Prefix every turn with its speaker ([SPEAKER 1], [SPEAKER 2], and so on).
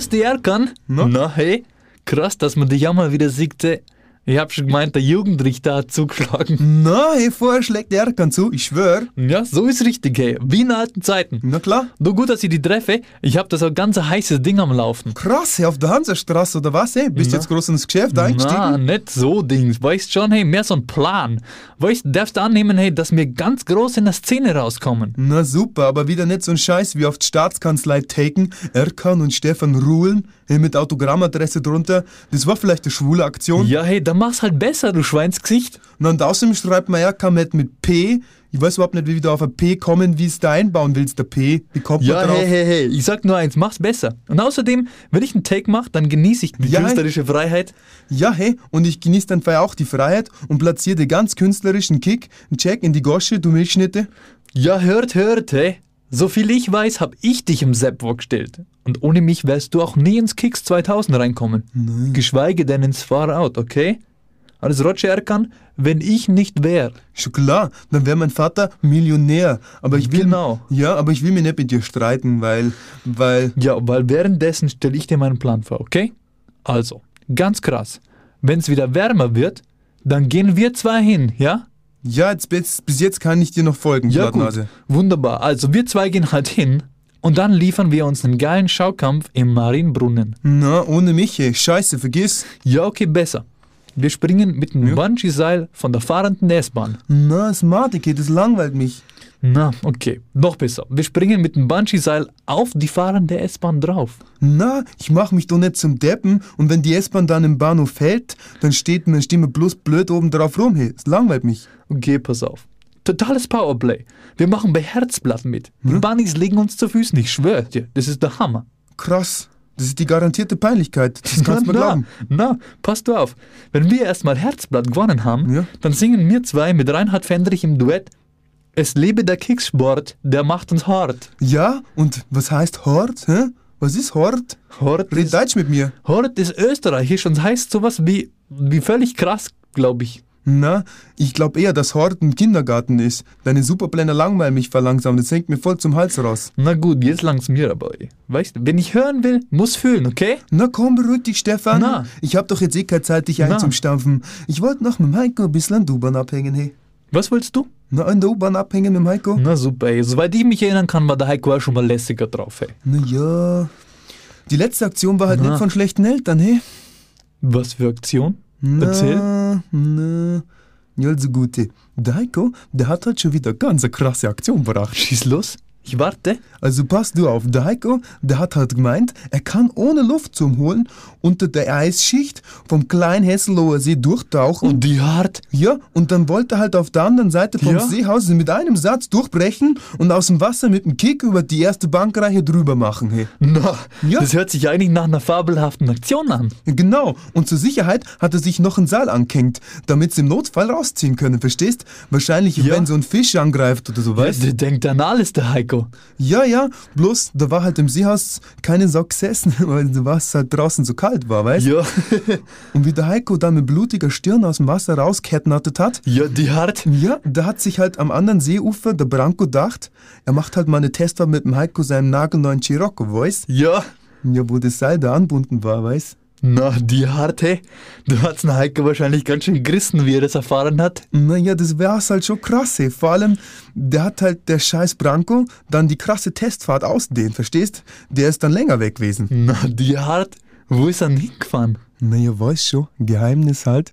[SPEAKER 1] grüß dich, Erkan.
[SPEAKER 2] Na?
[SPEAKER 1] Na, hey. Krass, dass man dich ja mal wieder sieht. Ich hab schon gemeint, der Jugendrichter hat zugeschlagen.
[SPEAKER 2] Na, hey, vorher schlägt der Erkan zu, ich schwör.
[SPEAKER 1] Ja, so ist richtig, hey. Wie in alten Zeiten.
[SPEAKER 2] Na klar.
[SPEAKER 1] Nur gut, dass ich die treffe. Ich hab das ein ganz heißes Ding am Laufen.
[SPEAKER 2] Krass, hey, auf der Hansastraße oder was, hey? Bist
[SPEAKER 1] Na.
[SPEAKER 2] jetzt groß ins Geschäft
[SPEAKER 1] Na,
[SPEAKER 2] eingestiegen?
[SPEAKER 1] nicht so Dings. Weißt schon, hey, mehr so ein Plan. Weißt, darfst du annehmen, hey, dass wir ganz groß in der Szene rauskommen.
[SPEAKER 2] Na super, aber wieder nicht so ein Scheiß wie auf die Staatskanzlei Taken, Erkan und Stefan Ruhlen, hey, mit Autogrammadresse drunter. Das war vielleicht eine schwule Aktion.
[SPEAKER 1] Ja, hey, dann mach's halt besser, du Schweinsgesicht.
[SPEAKER 2] Und außerdem schreibt man Erkan mit, mit P. Ich weiß überhaupt nicht, wie wir da auf ein P kommen, wie es da einbauen willst, der P. Wie kommt
[SPEAKER 1] Ja,
[SPEAKER 2] man drauf?
[SPEAKER 1] hey, hey, hey, ich sag nur eins, mach's besser. Und außerdem, wenn ich einen Take mache, dann genieße ich die
[SPEAKER 2] Ja, hey.
[SPEAKER 1] künstlerische Freiheit.
[SPEAKER 2] Ja, hey, und ich genieße dann vorher auch die Freiheit und platziere dir ganz künstlerischen Kick, einen Check in die Gosche, du Milchschnitte.
[SPEAKER 1] Ja, hört, hört, hey. So viel ich weiß, hab ich dich im Seppo gestellt. Und ohne mich wärst du auch nie ins Kicks 2000 reinkommen. Geschweige denn ins Far Out, okay? Alles Roger Erkan, wenn ich nicht wär.
[SPEAKER 2] Schon klar, dann wäre mein Vater Millionär. Aber ich will,
[SPEAKER 1] Genau.
[SPEAKER 2] Ja, aber ich will mich nicht mit dir streiten, weil, weil,
[SPEAKER 1] Ja, weil währenddessen stelle ich dir meinen Plan vor, okay? Also, ganz krass. Wenn's wieder wärmer wird, dann gehen wir zwei hin, ja?
[SPEAKER 2] ja, jetzt, bis, bis jetzt kann ich dir noch folgen,
[SPEAKER 1] Ja, gut. Wunderbar. Also, wir zwei gehen halt hin und dann liefern wir uns einen geilen Schaukampf im Marienbrunnen.
[SPEAKER 2] Na, ohne mich, ey. Scheiße, vergiss.
[SPEAKER 1] Ja, okay, besser. Wir springen mit einem
[SPEAKER 2] Ja.
[SPEAKER 1] Bungee-Seil von der fahrenden S-Bahn.
[SPEAKER 2] Na, smart, okay, das langweilt mich.
[SPEAKER 1] Na, okay, noch besser. Wir springen mit dem Bungee-Seil auf die fahrende S-Bahn drauf.
[SPEAKER 2] Na, ich mach mich doch nicht zum Deppen und wenn die S-Bahn dann im Bahnhof fällt, dann steht mir Stimme bloß blöd oben drauf rum, hey. Das langweilt mich.
[SPEAKER 1] Okay, pass auf. Totales Powerplay. Wir machen bei Herzblatt mit. Die Bunnies legen uns zu Füßen, ich schwöre dir. Das ist der Hammer.
[SPEAKER 2] Krass. Das ist die garantierte Peinlichkeit. Das kannst du glauben.
[SPEAKER 1] Na, passt du auf. Wenn wir erstmal Herzblatt gewonnen haben,
[SPEAKER 2] Ja.
[SPEAKER 1] dann singen wir zwei mit Reinhard Fendrich im Duett Es lebe der Kicksport, der macht uns hart.
[SPEAKER 2] Ja, und was heißt Hort, hä? Was ist Hort?
[SPEAKER 1] Hort
[SPEAKER 2] Red
[SPEAKER 1] ist,
[SPEAKER 2] Deutsch mit mir.
[SPEAKER 1] Hort ist österreichisch und heißt sowas wie, wie völlig krass, glaube ich.
[SPEAKER 2] Na, ich glaube eher, dass Hort ein Kindergarten ist. Deine Superpläne langweilen mich verlangsamt. Das hängt mir voll zum Hals raus.
[SPEAKER 1] Na gut, jetzt langt's mir aber. ey. Weißt du, wenn ich hören will, muss fühlen, okay?
[SPEAKER 2] Na komm, beruhig dich, Stefan.
[SPEAKER 1] Na.
[SPEAKER 2] Ich hab doch jetzt eh keine Zeit, dich einzustampfen. Ich wollte noch mit dem Heiko ein bisschen an der U-Bahn abhängen, hey.
[SPEAKER 1] Was willst du?
[SPEAKER 2] Na, an der U-Bahn abhängen mit dem Heiko?
[SPEAKER 1] Na super, ey. Soweit ich mich erinnern kann, war der Heiko auch schon mal lässiger drauf, ey.
[SPEAKER 2] Na ja. Die letzte Aktion war halt
[SPEAKER 1] Na.
[SPEAKER 2] nicht von schlechten Eltern, hey.
[SPEAKER 1] Was für Aktion?
[SPEAKER 2] Na,
[SPEAKER 1] Erzähl.
[SPEAKER 2] Na. Ja, also gute. Der Heiko, der hat halt schon wieder ganz eine krasse Aktion gebracht.
[SPEAKER 1] Schieß los. Ich warte.
[SPEAKER 2] Also pass du auf, der Heiko, der hat halt gemeint, er kann ohne Luft zum Holen unter der Eisschicht vom kleinen Hesselower See durchtauchen.
[SPEAKER 1] Und die hart.
[SPEAKER 2] ja, und dann wollte er halt auf der anderen Seite vom
[SPEAKER 1] Ja?
[SPEAKER 2] Seehaus mit einem Satz durchbrechen und aus dem Wasser mit dem Kick über die erste Bankreihe drüber machen. Hey.
[SPEAKER 1] Na,
[SPEAKER 2] Ja.
[SPEAKER 1] das hört sich eigentlich nach einer fabelhaften Aktion an.
[SPEAKER 2] Ja, Genau, und zur Sicherheit hat er sich noch ein Seil angehängt, damit sie im Notfall rausziehen können, verstehst? Wahrscheinlich,
[SPEAKER 1] Ja.
[SPEAKER 2] wenn so ein Fisch angreift oder so, weißt
[SPEAKER 1] Der denkt an alles, der Heiko.
[SPEAKER 2] Ja, ja, bloß da war halt im Seehaus keine Sau gesessen, weil es halt draußen so kalt war, weißt
[SPEAKER 1] Ja.
[SPEAKER 2] Und wie der Heiko da mit blutiger Stirn aus dem Wasser rauskettnattet hat,
[SPEAKER 1] ja, die hart.
[SPEAKER 2] ja, da hat sich halt am anderen Seeufer der Branko gedacht, er macht halt mal eine Testfahrt mit dem Heiko seinem nagelneuen Chirocco, weißt
[SPEAKER 1] Ja.
[SPEAKER 2] Ja, wo das Seil da anbunden war, weißt
[SPEAKER 1] Na, die hart, hey. Du hast den Heiko wahrscheinlich ganz schön gerissen, wie er das erfahren hat.
[SPEAKER 2] Naja, das wär's halt schon krass, ey. Vor allem, der hat halt der scheiß Branko dann die krasse Testfahrt ausdehnt, verstehst? Der ist dann länger weg gewesen.
[SPEAKER 1] Na, die hart. Wo ist er denn hingefahren?
[SPEAKER 2] Naja, weiß schon, Geheimnis halt.